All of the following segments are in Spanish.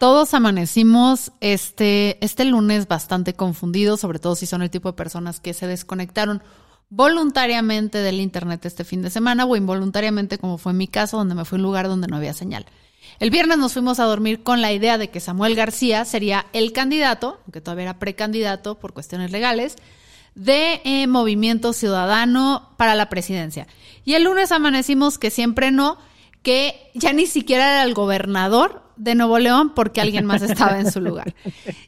Todos amanecimos este, este lunes bastante confundidos, sobre todo si son el tipo de personas que se desconectaron voluntariamente del internet este fin de semana o involuntariamente, como fue mi caso, donde me fui a un lugar donde no había señal. El viernes nos fuimos a dormir con la idea de que Samuel García sería el candidato, aunque todavía era precandidato por cuestiones legales, de eh, Movimiento Ciudadano para la presidencia. Y el lunes amanecimos que siempre no, que ya ni siquiera era el gobernador de Nuevo León porque alguien más estaba en su lugar.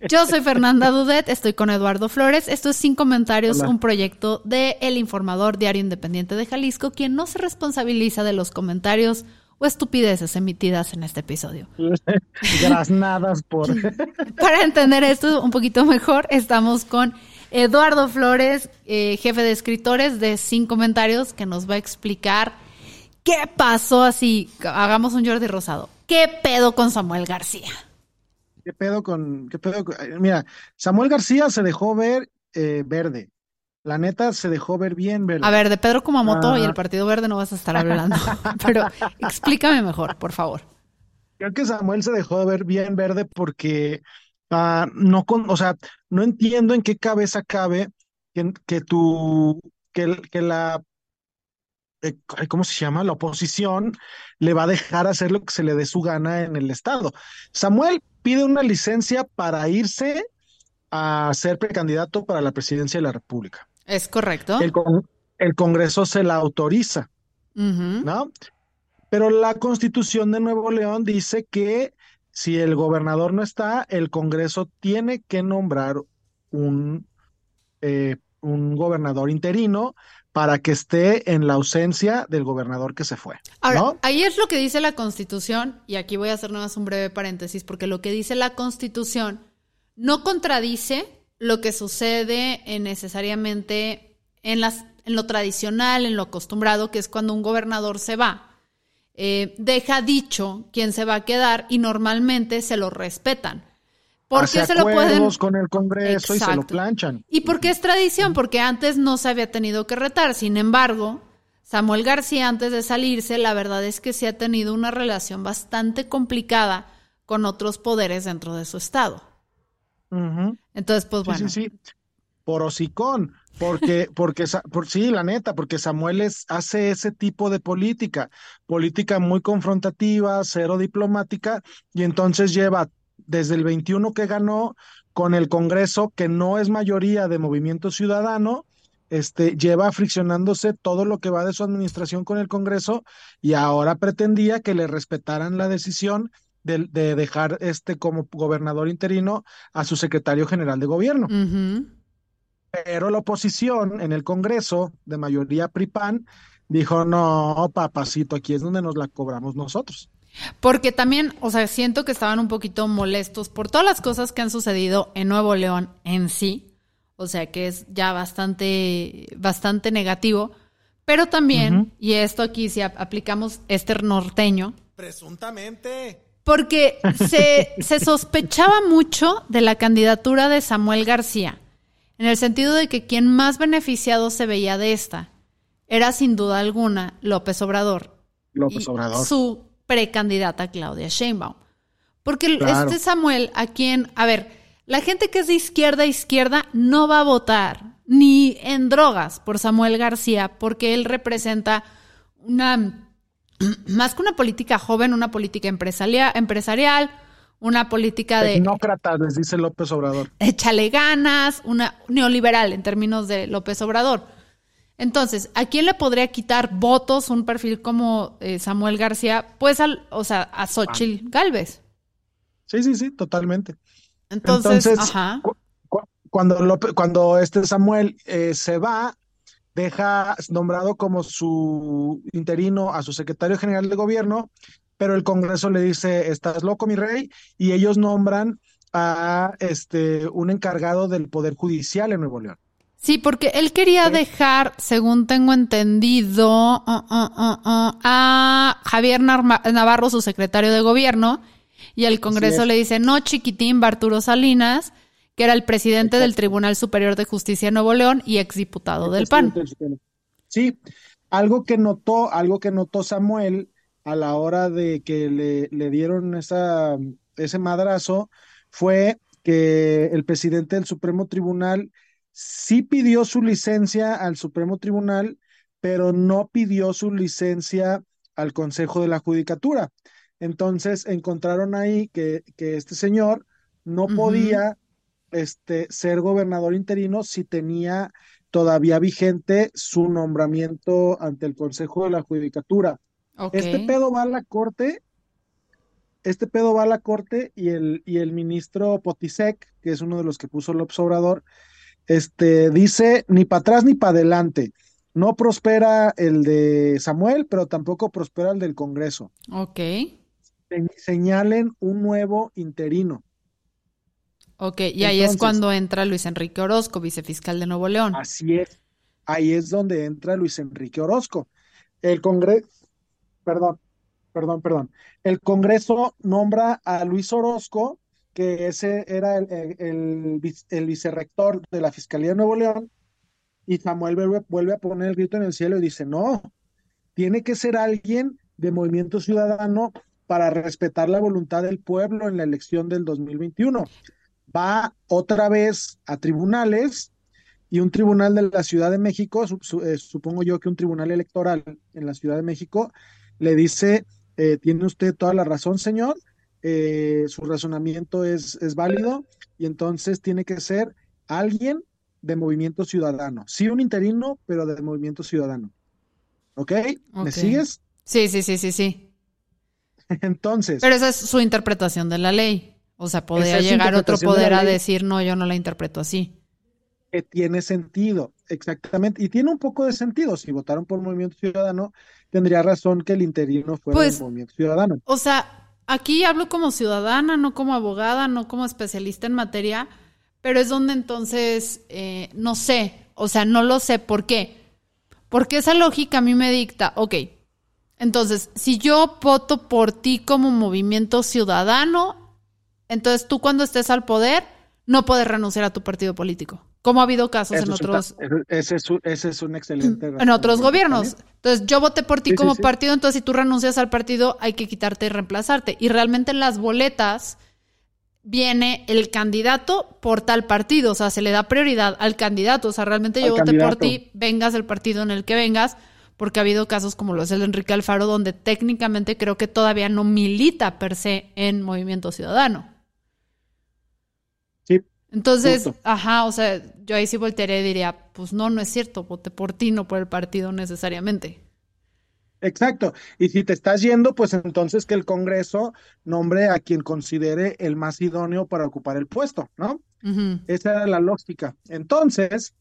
Yo soy Fernanda Dudet, estoy con Eduardo Flores. Esto es Sin Comentarios, un proyecto de El Informador Diario Independiente de Jalisco, quien no se responsabiliza de los comentarios o estupideces emitidas en este episodio. Graznadas por... Para entender esto un poquito mejor, estamos con Eduardo Flores, eh, jefe de escritores de Sin Comentarios, que nos va a explicar qué pasó así. Hagamos un Jordi Rosado. ¿Qué pedo con Samuel García? ¿Qué pedo con, qué pedo Mira, Samuel García se dejó ver eh, verde. La neta se dejó ver bien verde. A ver, de Pedro Kumamoto y el Partido Verde no vas a estar hablando. pero explícame mejor, por favor. Creo que Samuel se dejó de ver bien verde porque uh, no con, o sea, no entiendo en qué cabeza cabe que, que tu, que, que la eh, ¿cómo se llama? La oposición le va a dejar hacer lo que se le dé su gana en el Estado. Samuel pide una licencia para irse a ser precandidato para la presidencia de la República. Es correcto. El, Congreso se la autoriza, ¿no? Pero la Constitución de Nuevo León dice que si el gobernador no está, el Congreso tiene que nombrar un, eh, un gobernador interino para que esté en la ausencia del gobernador que se fue. Ahora, ahí es lo que dice la Constitución, y aquí voy a hacer nada más un breve paréntesis, porque lo que dice la Constitución no contradice lo que sucede en necesariamente en, las, en lo tradicional, en lo acostumbrado, que es cuando un gobernador se va. Eh, deja dicho quién se va a quedar y normalmente se lo respetan. ¿Por qué se lo pueden con el Congreso y se lo planchan? ¿Y por qué es tradición? Porque antes no se había tenido que retar. Sin embargo, Samuel García antes de salirse, la verdad es que sí ha tenido una relación bastante complicada con otros poderes dentro de su estado. Entonces, pues bueno. Sí, sí, sí. Por hocicón, porque, porque, por, sí, la neta, porque Samuel es, hace ese tipo de política, política muy confrontativa, cero diplomática, y entonces lleva desde el 21 que ganó con el Congreso, que no es mayoría de Movimiento Ciudadano, este, lleva friccionándose todo lo que va de su administración con el Congreso y ahora pretendía que le respetaran la decisión de, dejar este como gobernador interino a su secretario general de gobierno. Pero la oposición en el Congreso, de mayoría PRIPAN, dijo, no, papacito, aquí es donde nos la cobramos nosotros. Porque también, o sea, siento que estaban un poquito molestos por todas las cosas que han sucedido en Nuevo León en sí. O sea, que es ya bastante, bastante negativo. Pero también, y esto aquí si aplicamos este norteño. Presuntamente. Porque se, se sospechaba mucho de la candidatura de Samuel García, en el sentido de que quien más beneficiado se veía de esta era sin duda alguna López Obrador. López Obrador. Su precandidata Claudia Sheinbaum. Porque este Samuel, a quien, a ver, la gente que es de izquierda a izquierda no va a votar ni en drogas por Samuel García, porque él representa una, más que una política joven, una política empresarial, empresarial una política de... Tecnócrata, les dice López Obrador. Échale ganas, una neoliberal en términos de López Obrador. Entonces, ¿a quién le podría quitar votos un perfil como eh, Samuel García? Pues, al, o sea, a Xochitl Galvez. Sí, sí, sí, totalmente. Entonces, cuando, cuando este Samuel eh, se va, deja nombrado como su interino a su secretario general de gobierno, pero el Congreso le dice, estás loco, mi rey, y ellos nombran a este un encargado del Poder Judicial en Nuevo León. Sí, porque él quería dejar, según tengo entendido, uh, uh, uh, a Javier Navarro, su secretario de gobierno, y el Congreso le dice, no, chiquitín, Barturo Salinas, que era el presidente del Tribunal Superior de Justicia de Nuevo León y exdiputado del PAN. Sí, algo que notó, algo que notó Samuel a la hora de que le, le dieron esa, ese madrazo fue que el presidente del Supremo Tribunal sí pidió su licencia al Supremo Tribunal, pero no pidió su licencia al Consejo de la Judicatura. Entonces encontraron ahí que, que este señor no podía este, ser gobernador interino si tenía todavía vigente su nombramiento ante el Consejo de la Judicatura. Este pedo va a la corte, este pedo va a la corte y el, y el ministro Potisek, que es uno de los que puso López Obrador, este, dice ni para atrás ni para adelante. No prospera el de Samuel, pero tampoco prospera el del Congreso. Ok. Señalen un nuevo interino. Ok, y ahí es cuando entra Luis Enrique Orozco, vicefiscal de Nuevo León. Así es. Ahí es donde entra Luis Enrique Orozco. El Congreso, perdón, perdón, perdón. El Congreso nombra a Luis Orozco que ese era el, el, vicerrector de la Fiscalía de Nuevo León, y Samuel vuelve, a poner el grito en el cielo y dice, no, tiene que ser alguien de movimiento ciudadano para respetar la voluntad del pueblo en la elección del 2021. Va otra vez a tribunales y un tribunal de la Ciudad de México, eh, supongo yo que un tribunal electoral en la Ciudad de México, le dice, eh, tiene usted toda la razón, señor, eh, su razonamiento es, es válido y entonces tiene que ser alguien de movimiento ciudadano. Sí, un interino, pero de movimiento ciudadano. ¿Ok? ¿Me sigues? Sí, sí, sí, sí, sí. Entonces. Pero esa es su interpretación de la ley. O sea, podría llegar otro poder a decir, no, yo no la interpreto así. Que tiene sentido, exactamente. Y tiene un poco de sentido. Si votaron por Movimiento Ciudadano, tendría razón que el interino fuera pues, Movimiento Ciudadano. O sea, aquí hablo como ciudadana, no como abogada, no como especialista en materia, pero es donde entonces, eh, no sé, o sea, no lo sé por qué. Porque esa lógica a mí me dicta, ok, entonces, si yo voto por ti como movimiento ciudadano, entonces tú cuando estés al poder no puedes renunciar a tu partido político como ha habido casos en otros. ese, es un, ese, es un, excelente. En otros gobiernos. Entonces, yo voté por ti como partido, entonces si tú renuncias al partido, hay que quitarte y reemplazarte. Y realmente en las boletas viene el candidato por tal partido, o sea, se le da prioridad al candidato. O sea, realmente yo voté por ti, vengas del partido en el que vengas, porque ha habido casos como lo es el de Enrique Alfaro, donde técnicamente creo que todavía no milita per se en Movimiento Ciudadano. Entonces, ajá, o sea, yo ahí sí voltearía y diría, pues no, no es cierto, voté por ti, no por el partido necesariamente. Exacto. Y si te estás yendo, pues entonces que el Congreso nombre a quien considere el más idóneo para ocupar el puesto, ¿no? Esa era la lógica. Entonces,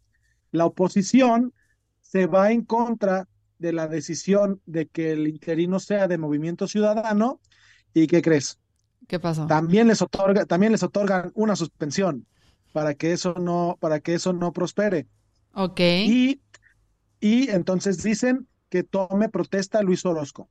la oposición se va en contra de la decisión de que el interino sea de Movimiento Ciudadano. ¿Y qué crees? ¿Qué pasó? También les otorga, también les otorgan una suspensión para que eso no, para que eso no prospere. Ok. Y, y entonces dicen que tome protesta Luis Orozco.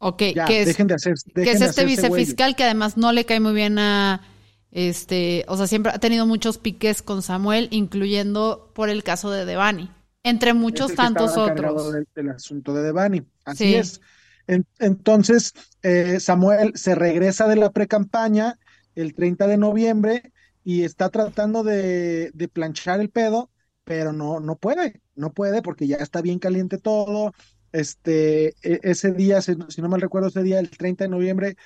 Ok, que es, dejen de hacer, que es este vicefiscal que además no le cae muy bien a este, o sea, siempre ha tenido muchos piques con Samuel, incluyendo por el caso de Devani, entre muchos tantos otros. El asunto de Devani, así es. entonces, eh, Samuel se regresa de la pre-campaña el 30 de noviembre y está tratando de, planchar el pedo, pero no, no puede, no puede porque ya está bien caliente todo. Este, e, ese día, si, no mal recuerdo, ese día, el 30 de noviembre,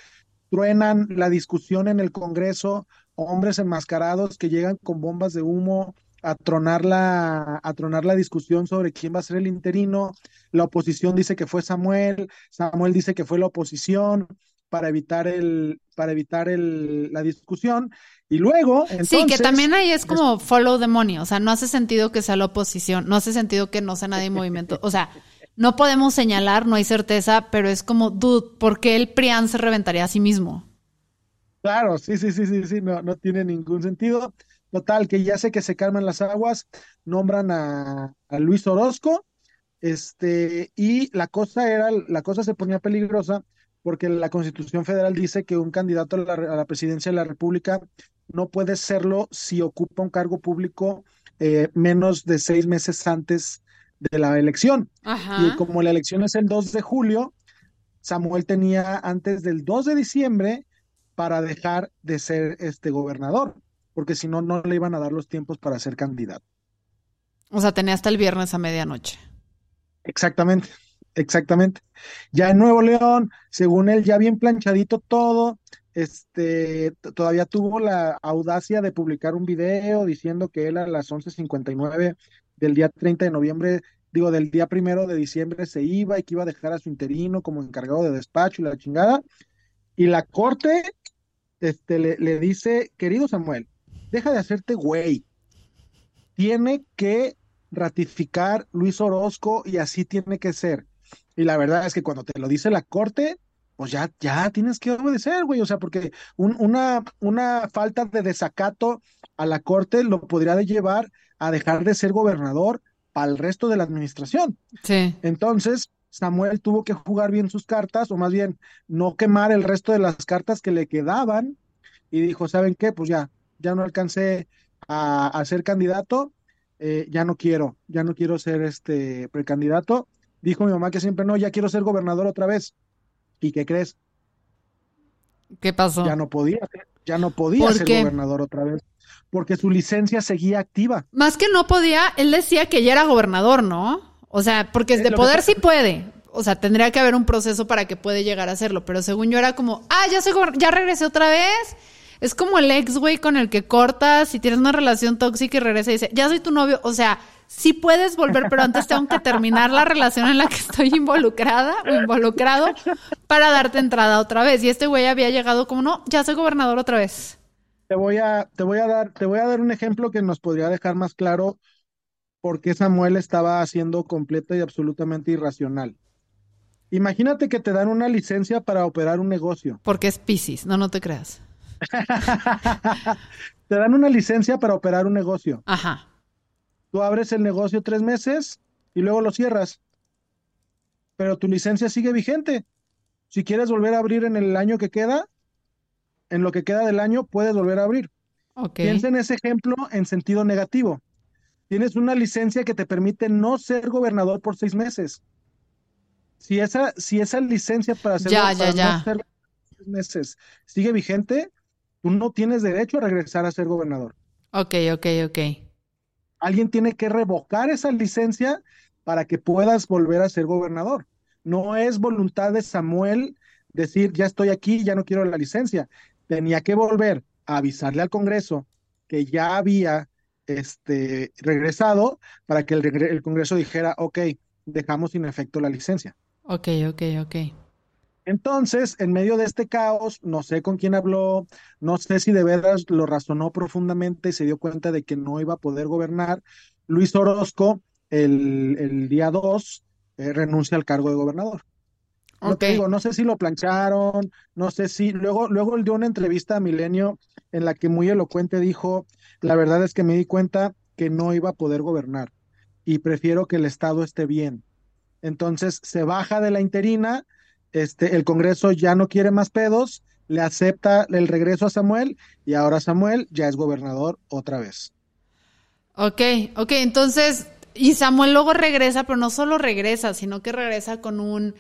truenan la discusión en el Congreso, hombres enmascarados que llegan con bombas de humo a tronar la, a tronar la discusión sobre quién va a ser el interino. La oposición dice que fue Samuel, Samuel dice que fue la oposición para evitar el, para evitar el, la discusión Y luego, entonces, Sí, que también ahí es como follow the money, o sea, no hace sentido que sea la oposición, no hace sentido que no sea nadie en movimiento, o sea, no podemos señalar, no hay certeza, pero es como, dude, ¿por qué el PRIAN se reventaría a sí mismo? Claro, sí, sí, sí, sí, sí, no, no tiene ningún sentido. Total, que ya sé que se calman las aguas, nombran a, a Luis Orozco, este, y la cosa era, la cosa se ponía peligrosa porque la Constitución Federal dice que un candidato a la, a la presidencia de la República no puede serlo si ocupa un cargo público eh, menos de seis meses antes de la elección. Ajá. Y como la elección es el 2 de julio, Samuel tenía antes del 2 de diciembre para dejar de ser este gobernador, porque si no, no le iban a dar los tiempos para ser candidato. O sea, tenía hasta el viernes a medianoche. Exactamente, exactamente. Ya en Nuevo León, según él, ya bien planchadito todo, este, todavía tuvo la audacia de publicar un video diciendo que él a las 11:59 del día 30 de noviembre, digo, del día primero de diciembre se iba y que iba a dejar a su interino como encargado de despacho y la chingada. Y la corte, este, le, le dice, querido Samuel, deja de hacerte güey. Tiene que ratificar Luis Orozco y así tiene que ser. Y la verdad es que cuando te lo dice la corte, pues ya, ya tienes que obedecer, güey. O sea, porque un- una, una falta de desacato a la corte lo podría llevar a dejar de ser gobernador para el resto de la administración. Sí. Entonces, Samuel tuvo que jugar bien sus cartas, o más bien no quemar el resto de las cartas que le quedaban, y dijo, ¿saben qué? Pues ya, ya no alcancé a, a ser candidato, eh, ya no quiero, ya no quiero ser este precandidato. Dijo mi mamá que siempre no, ya quiero ser gobernador otra vez. ¿Y qué crees? ¿Qué pasó? Ya no podía, ya no podía ¿Por ser qué? gobernador otra vez, porque su licencia seguía activa. Más que no podía, él decía que ya era gobernador, ¿no? O sea, porque de que poder sí puede. O sea, tendría que haber un proceso para que puede llegar a hacerlo. Pero según yo era como, ah, ya soy ya regresé otra vez. Es como el ex güey con el que cortas si tienes una relación tóxica y regresa y dice, ya soy tu novio. O sea, sí puedes volver, pero antes tengo que terminar la relación en la que estoy involucrada o involucrado para darte entrada otra vez. Y este güey había llegado como, no, ya soy gobernador otra vez. Te voy a, te voy a dar, te voy a dar un ejemplo que nos podría dejar más claro por qué Samuel estaba haciendo completa y absolutamente irracional. Imagínate que te dan una licencia para operar un negocio. Porque es Piscis, no, no te creas. Te dan una licencia para operar un negocio. Ajá. Tú abres el negocio tres meses y luego lo cierras. Pero tu licencia sigue vigente. Si quieres volver a abrir en el año que queda, en lo que queda del año, puedes volver a abrir. Ok. Piensa en ese ejemplo en sentido negativo. Tienes una licencia que te permite no ser gobernador por seis meses. Si esa, si esa licencia para ser, Ya, para ya, no ser meses sigue vigente, tú no tienes derecho a regresar a ser gobernador. Ok, ok, ok. Alguien tiene que revocar esa licencia para que puedas volver a ser gobernador. No es voluntad de Samuel decir, ya estoy aquí, ya no quiero la licencia. Tenía que volver a avisarle al Congreso que ya había este, regresado para que el, el Congreso dijera, ok, dejamos sin efecto la licencia. Ok, ok, ok. Entonces, en medio de este caos, no sé con quién habló, no sé si de veras lo razonó profundamente y se dio cuenta de que no iba a poder gobernar. Luis Orozco, el, el día 2, eh, renuncia al cargo de gobernador. No te Ok. digo, no sé si lo plancharon, no sé si. Luego, luego él dio una entrevista a Milenio en la que muy elocuente dijo: La verdad es que me di cuenta que no iba a poder gobernar y prefiero que el Estado esté bien. Entonces se baja de la interina, este, el Congreso ya no quiere más pedos, le acepta el regreso a Samuel y ahora Samuel ya es gobernador otra vez. Ok, ok, entonces, y Samuel luego regresa, pero no solo regresa, sino que regresa con un...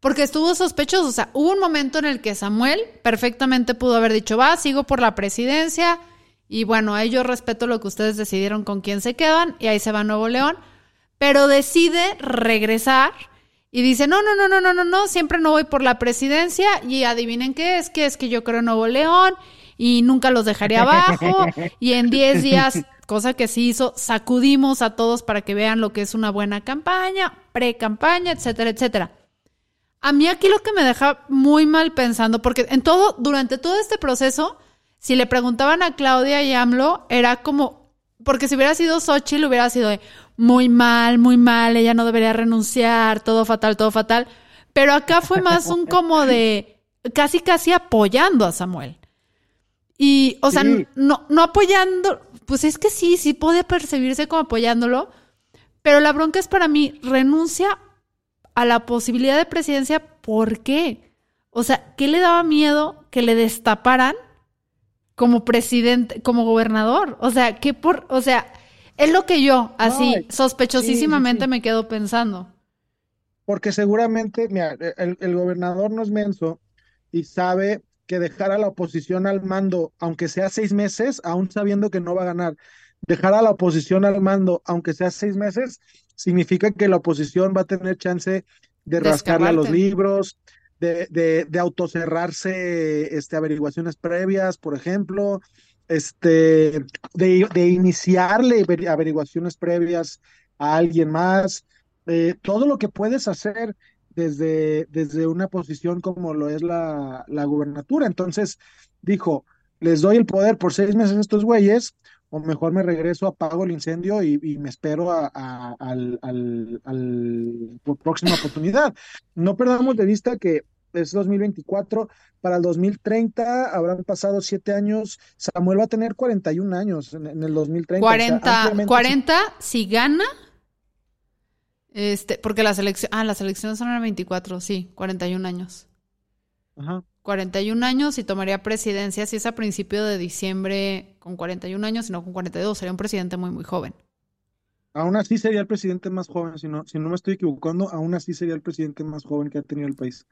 Porque estuvo sospechoso, o sea, hubo un momento en el que Samuel perfectamente pudo haber dicho, va, sigo por la presidencia, y bueno, ahí yo respeto lo que ustedes decidieron con quién se quedan, y ahí se va Nuevo León, pero decide regresar y dice, no, no, no, no, no, no, no, siempre no voy por la presidencia, y adivinen qué es, que es que yo creo en Nuevo León, y nunca los dejaré abajo, y en 10 días, cosa que sí hizo, sacudimos a todos para que vean lo que es una buena campaña, pre-campaña, etcétera, etcétera. A mí aquí lo que me deja muy mal pensando, porque en todo, durante todo este proceso, si le preguntaban a Claudia y AMLO, era como, porque si hubiera sido Xochitl, hubiera sido de muy mal, muy mal, ella no debería renunciar, todo fatal, todo fatal. Pero acá fue más un como de casi, casi apoyando a Samuel. Y, o sea, no, no apoyando, pues es que sí, sí puede percibirse como apoyándolo, pero la bronca es para mí, renuncia a la posibilidad de presidencia, ¿por qué? O sea, ¿qué le daba miedo que le destaparan como presidente, como gobernador? O sea, ¿qué por, o sea, es lo que yo, así, sospechosísimamente me quedo pensando. Porque seguramente, mira, el, el gobernador no es menso y sabe que dejar a la oposición al mando, aunque sea seis meses, aún sabiendo que no va a ganar, dejar a la oposición al mando, aunque sea seis meses, significa que la oposición va a tener chance de rascarle a los libros, de, de, de autocerrarse este, averiguaciones previas, por ejemplo, este, de, iniciarle averiguaciones previas a alguien más, eh, todo lo que puedes hacer desde, desde una posición como lo es la, la gubernatura. Entonces dijo, les doy el poder por seis meses a estos güeyes, o mejor me regreso, apago el incendio y, me espero a, al, al, al, próxima oportunidad. No perdamos de vista que es 2024, para el 2030 habrán pasado siete años, Samuel va a tener 41 años en, el 2030. 40, 40 si gana, este, porque las elecciones, ah, las elecciones son en el 24, sí, 41 años. Ajá. 41 años y tomaría presidencia si es a principio de diciembre con 41 años, sino con 42. Sería un presidente muy, muy joven. Aún así sería el presidente más joven, si no, si no me estoy equivocando, aún así sería el presidente más joven que ha tenido el país.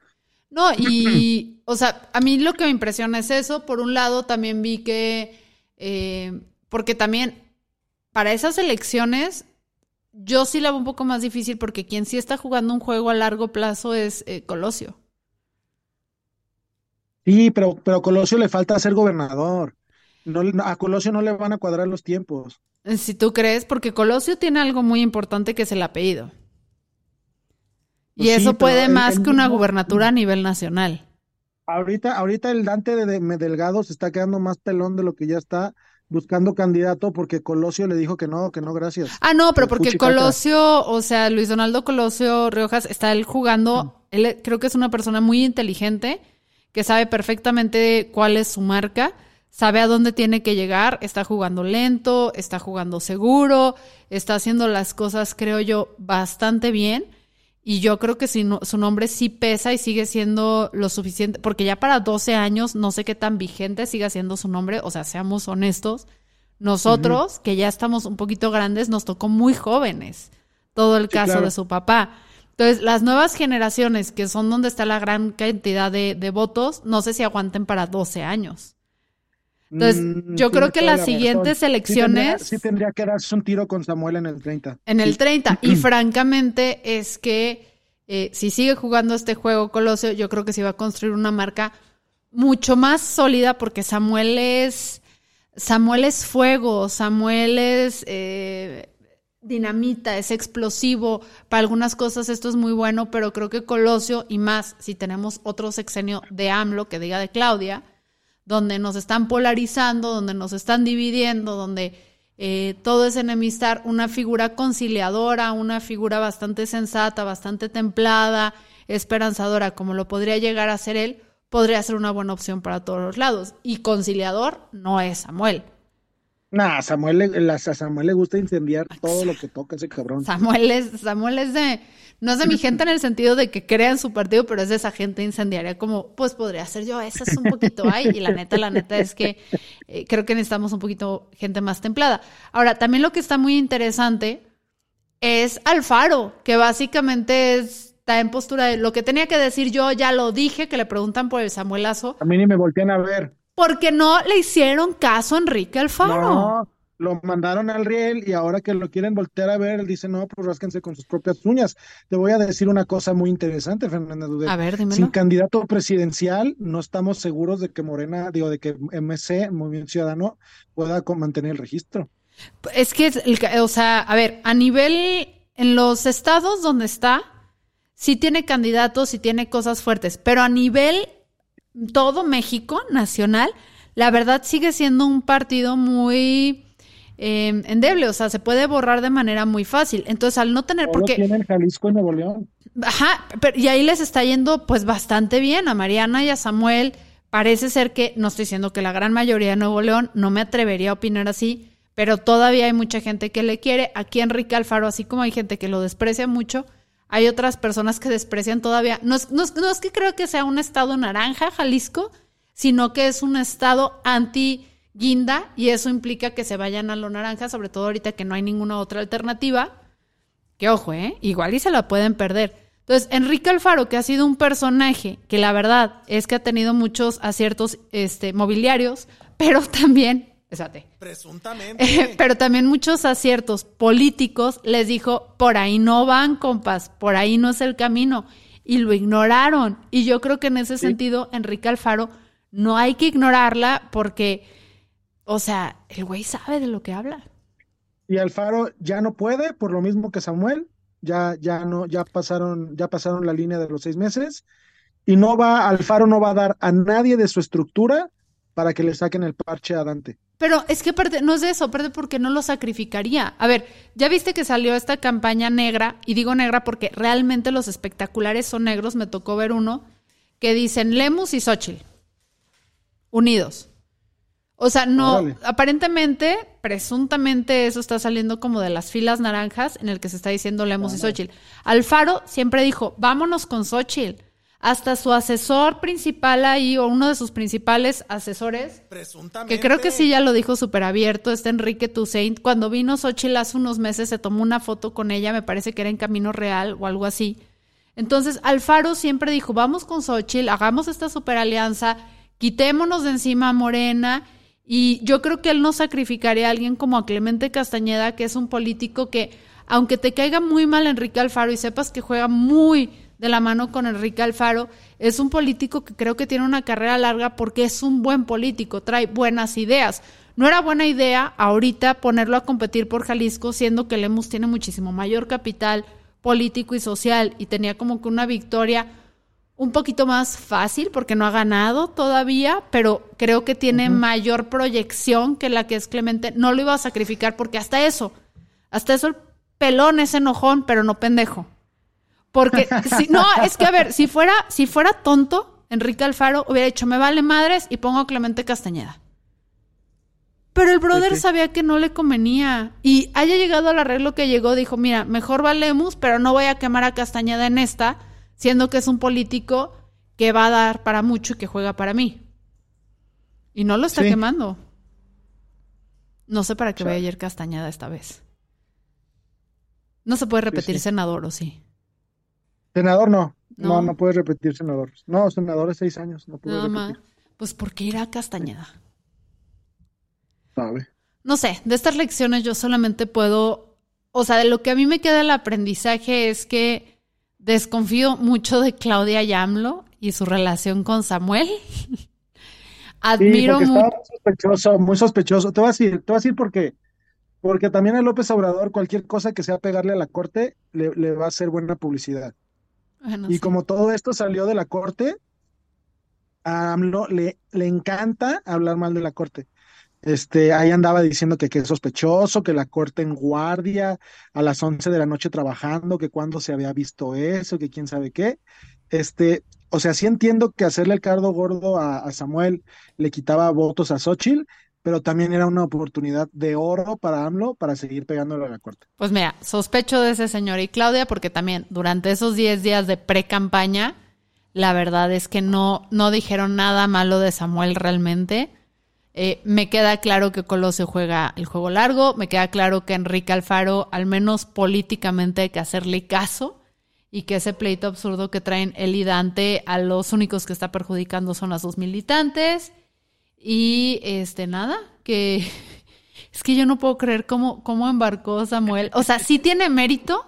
No, y, o sea, a mí lo que me impresiona es eso. Por un lado, también vi que, eh, porque también para esas elecciones, yo sí la veo un poco más difícil porque quien sí está jugando un juego a largo plazo es eh, Colosio. Sí, pero, pero a Colosio le falta ser gobernador. No, a Colosio no le van a cuadrar los tiempos. Si tú crees, porque Colosio tiene algo muy importante que es el apellido. Y pues eso puede más que una gubernatura a nivel nacional. Ahorita, ahorita el Dante de, de Delgado se está quedando más pelón de lo que ya está buscando candidato porque Colosio le dijo que no, que no, gracias. Ah, no, pero porque Colosio, o sea, Luis Donaldo Colosio Riojas está él jugando, él creo que es una persona muy inteligente que sabe perfectamente cuál es su marca, sabe a dónde tiene que llegar, está jugando lento, está jugando seguro, está haciendo las cosas, creo yo, bastante bien. Y yo creo que si su nombre sí pesa y sigue siendo lo suficiente, porque ya para 12 años no sé qué tan vigente siga siendo su nombre, o sea, seamos honestos, nosotros, que ya estamos un poquito grandes, nos tocó muy jóvenes todo el caso de su papá. Entonces, las nuevas generaciones, que son donde está la gran cantidad de, votos, no sé si aguanten para 12 años. Entonces, mm, yo creo que las siguientes elecciones... Sí tendría, que darse un tiro con Samuel en el 30. En el 30. Y francamente es que eh, si sigue jugando este juego Colosio, yo creo que se va a construir una marca mucho más sólida porque Samuel es... Samuel es fuego, Samuel es... Eh, dinamita, es explosivo. Para algunas cosas esto es muy bueno, pero creo que Colosio y más, si tenemos otro sexenio de AMLO que diga de Claudia, donde nos están polarizando, donde nos están dividiendo, donde eh, todo es enemistar, una figura conciliadora, una figura bastante sensata, bastante templada, esperanzadora, como lo podría llegar a ser él, podría ser una buena opción para todos los lados. Y conciliador no es Samuel. Nah, Samuel, a Samuel le gusta incendiar todo lo que toca ese cabrón. Samuel es, Samuel es de, no es de mi gente en el sentido de que crea en su partido, pero es de esa gente incendiaria, como, pues podría ser yo, esa es un poquito ahí, y la neta, la neta es que eh, creo que necesitamos un poquito gente más templada. Ahora, también lo que está muy interesante es Alfaro, que básicamente está en postura de lo que tenía que decir yo, ya lo dije, que le preguntan por el Samuelazo. A mí ni me voltean a ver porque no le hicieron caso a Enrique Alfaro. No, lo mandaron al riel y ahora que lo quieren voltear a ver, él dice, no, pues rásquense con sus propias uñas. Te voy a decir una cosa muy interesante, Fernanda A ver, dímelo. Sin candidato presidencial, no estamos seguros de que Morena, digo, de que MC, Movimiento Ciudadano, pueda mantener el registro. Es que, o sea, a ver, a nivel, en los estados donde está, sí tiene candidatos, sí tiene cosas fuertes, pero a nivel todo México nacional, la verdad sigue siendo un partido muy eh, endeble, o sea, se puede borrar de manera muy fácil. Entonces, al no tener... Porque tienen Jalisco y Nuevo León. Ajá, pero, y ahí les está yendo pues bastante bien a Mariana y a Samuel. Parece ser que, no estoy diciendo que la gran mayoría de Nuevo León, no me atrevería a opinar así, pero todavía hay mucha gente que le quiere. Aquí Enrique Alfaro, así como hay gente que lo desprecia mucho, hay otras personas que desprecian todavía. No es, que creo que sea un estado naranja, Jalisco, sino que es un estado anti guinda y eso implica que se vayan a lo naranja, sobre todo ahorita que no hay ninguna otra alternativa. Que ojo, ¿eh? Igual y se la pueden perder. Entonces, Enrique Alfaro, que ha sido un personaje que la verdad es que ha tenido muchos aciertos este, mobiliarios, pero también, espérate, Presuntamente. pero también muchos aciertos políticos, les dijo, por ahí no van, compas, por ahí no es el camino. Y lo ignoraron. Y yo creo que en ese sentido, Enrique Alfaro, no hay que ignorarla porque, o sea, el güey sabe de lo que habla. Y Alfaro ya no puede, por lo mismo que Samuel, ya, ya no, ya pasaron, ya pasaron la línea de los seis meses, y no va, Alfaro no va a dar a nadie de su estructura para que le saquen el parche a Dante. Pero es que aparte, no es eso, aparte porque no lo sacrificaría. A ver, ya viste que salió esta campaña negra, y digo negra porque realmente los espectaculares son negros, me tocó ver uno, que dicen Lemus y Xochitl, unidos. O sea, no, Órale. aparentemente, presuntamente eso está saliendo como de las filas naranjas en el que se está diciendo Lemus y Xochitl. Alfaro siempre dijo, vámonos con Xochitl. Hasta su asesor principal ahí, o uno de sus principales asesores, Presuntamente. que creo que sí ya lo dijo súper abierto, este Enrique Toussaint. Cuando vino Xochitl hace unos meses, se tomó una foto con ella, me parece que era en Camino Real o algo así. Entonces, Alfaro siempre dijo, vamos con Xochitl, hagamos esta super alianza, quitémonos de encima a Morena. Y yo creo que él no sacrificaría a alguien como a Clemente Castañeda, que es un político que, aunque te caiga muy mal Enrique Alfaro y sepas que juega muy de la mano con Enrique Alfaro, es un político que creo que tiene una carrera larga porque es un buen político, trae buenas ideas. No era buena idea ahorita ponerlo a competir por Jalisco, siendo que Lemus tiene muchísimo mayor capital político y social y tenía como que una victoria un poquito más fácil porque no ha ganado todavía, pero creo que tiene mayor proyección que la que es Clemente. No lo iba a sacrificar porque hasta eso, hasta eso el pelón es enojón, pero no pendejo. Porque si no, es que a ver, si fuera si fuera tonto, Enrique Alfaro hubiera dicho, "Me vale madres" y pongo a Clemente Castañeda. Pero el brother sí. sabía que no le convenía y haya llegado al arreglo que llegó, dijo, mira, mejor valemos, pero no voy a quemar a Castañeda en esta, siendo que es un político que va a dar para mucho y que juega para mí. Y no lo está Sí. quemando. No sé para qué vaya a ir Castañeda esta vez. No se puede repetir senador, ¿o sí? Senador no, no, No. no, puede repetir senador. No, senador es seis años, no puede Nada más. repetir. Pues porque irá a Castañeda. Sabe. No sé, de estas lecciones yo solamente puedo, o sea, de lo que a mí me queda el aprendizaje es que desconfío mucho de Claudia Yamlo y su relación con Samuel. Sí, Admiro estaba muy sospechoso, muy sospechoso. Te voy a decir, te voy a decir por qué. Porque también a López Obrador, cualquier cosa que sea pegarle a la corte, le, le va a hacer buena publicidad. Y como todo esto salió de la corte, a AMLO le, le encanta hablar mal de la corte. Este, ahí andaba diciendo que, que es sospechoso, que la corte en guardia a las 11 de la noche trabajando, que cuando se había visto eso, que quién sabe qué. Este, o sea, sí entiendo que hacerle el cardo gordo a, a Samuel le quitaba votos a Xochitl, pero también era una oportunidad de oro para AMLO para seguir pegándole a la corte. Pues mira, sospecho de ese señor y Claudia porque también durante esos 10 días de pre-campaña, la verdad es que no, no dijeron nada malo de Samuel realmente. Eh, me queda claro que Colosio juega el juego largo, me queda claro que Enrique Alfaro, al menos políticamente, hay que hacerle caso y que ese pleito absurdo que traen él y Dante a los únicos que está perjudicando son a sus militantes. Y este, nada, que es que yo no puedo creer cómo, cómo embarcó Samuel. O sea, sí tiene mérito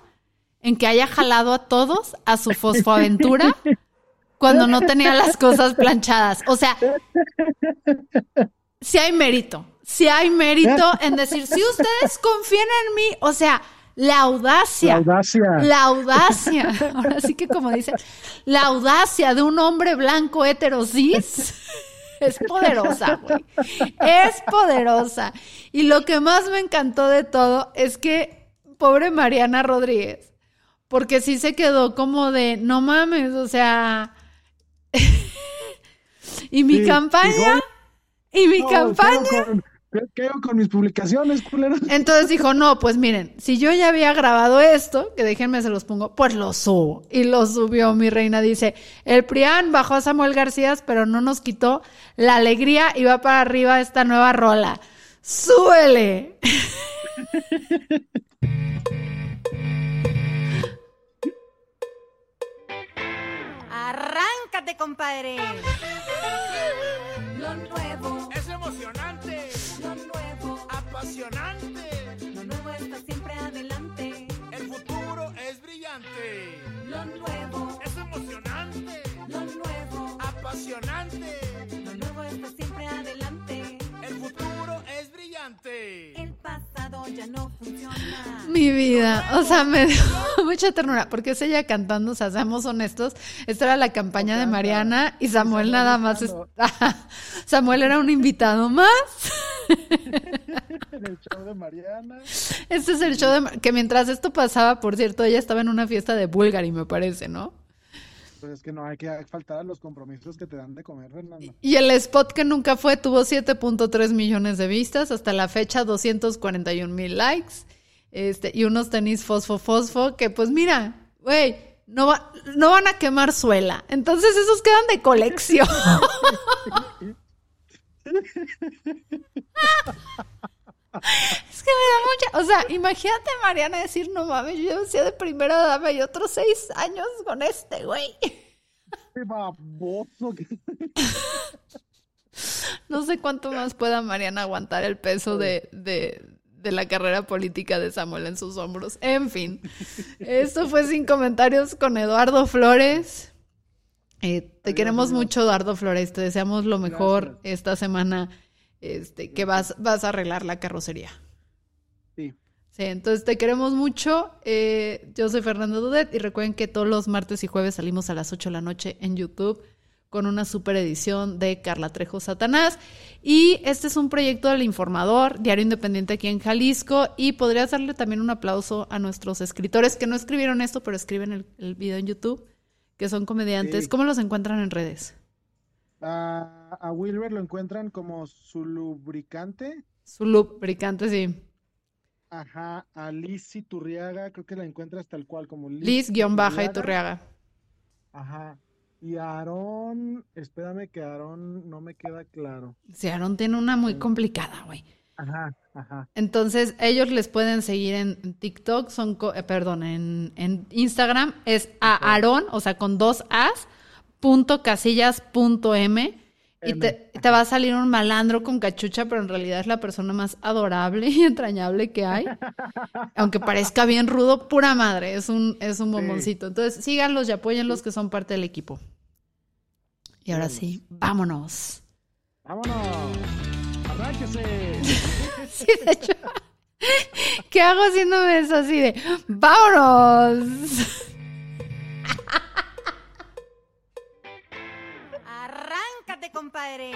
en que haya jalado a todos a su fosfoaventura cuando no tenía las cosas planchadas. O sea, sí hay mérito. Sí hay mérito en decir, si ustedes confían en mí, o sea, la audacia. La audacia. La audacia. Ahora sí que como dice, la audacia de un hombre blanco hetero cis Es poderosa, güey. Es poderosa. Y lo que más me encantó de todo es que, pobre Mariana Rodríguez, porque sí se quedó como de, no mames, o sea... y mi Sí, campaña... Y mi No, campaña... ¿qué hago con- ¿Qué, hago con mis publicaciones, culeros? Entonces dijo, no, pues miren, si yo ya había grabado esto, que déjenme se los pongo, pues lo subo. Y lo subió mi reina, dice, el Prián bajó a Samuel García, pero no nos quitó la alegría y va para arriba esta nueva rola. ¡Súbele! Arráncate, compadre. Lo nuevo, Es emocionante, lo nuevo está siempre adelante. El futuro es brillante. Lo nuevo, Es emocionante, lo nuevo, apasionante. lo nuevo está siempre adelante. El futuro es brillante. El Mi vida, o sea, me dio mucha ternura, porque es ella cantando, o sea, seamos honestos, esta era la campaña de Mariana y Samuel Samuel nada más. Samuel era un invitado más. En el show de Mariana. Este es el show de... Que mientras esto pasaba, por cierto, ella estaba en una fiesta de Bulgari, me parece, ¿no? Pues es que no hay que faltar a los compromisos que te dan de comer, Fernando. Y el spot que nunca fue tuvo 7.3 millones de vistas, hasta la fecha 241 mil likes, este, y unos tenis fosfo fosfo que pues mira, güey, no, va- no van a quemar suela. Entonces esos quedan de colección. Es que me da mucha, o sea, imagínate Mariana decir, no mames, yo decía de primera dama y otros seis años con este, güey. ¡Qué baboso! que- No sé cuánto más pueda Mariana aguantar el peso de, de, de la carrera política de Samuel en sus hombros. En fin, esto fue sin comentarios con Eduardo Flores. Eh, te queremos mucho, Eduardo Flores. Te deseamos lo mejor Gracias. esta semana, este, que vas, vas a arreglar la carrocería. Sí. Sí, entonces te queremos mucho. Eh, yo soy Fernando Dudet y recuerden que todos los martes y jueves salimos a las 8 de la noche en YouTube con una super edición de Carla Trejo Satanás. Y este es un proyecto del Informador, diario independiente aquí en Jalisco. Y podrías darle también un aplauso a nuestros escritores que no escribieron esto, pero escriben el, el video en YouTube, que son comediantes. Sí. ¿Cómo los encuentran en redes? A, a Wilber lo encuentran como su lubricante. Su lubricante, sí. Ajá, a Liz Iturriaga, creo que la encuentras tal cual, como Liz Liz-baja y Turriaga. Ajá. Y Aarón, espérame que Aarón no me queda claro. Sí, Aaron tiene una muy complicada, güey. Ajá, ajá. Entonces, ellos les pueden seguir en TikTok, son, eh, perdón, en, en Instagram, es a Aaron, o sea, con dos As, punto casillas punto M, y te, te va a salir un malandro con cachucha, pero en realidad es la persona más adorable y entrañable que hay. Aunque parezca bien rudo, pura madre, es un, es un bomboncito. Entonces, síganlos y apóyenlos que son parte del equipo. Y ahora sí, vámonos. ¡Vámonos! ¡Arránquese! Sí, de hecho. ¿Qué hago haciéndome eso así de vámonos? compadre.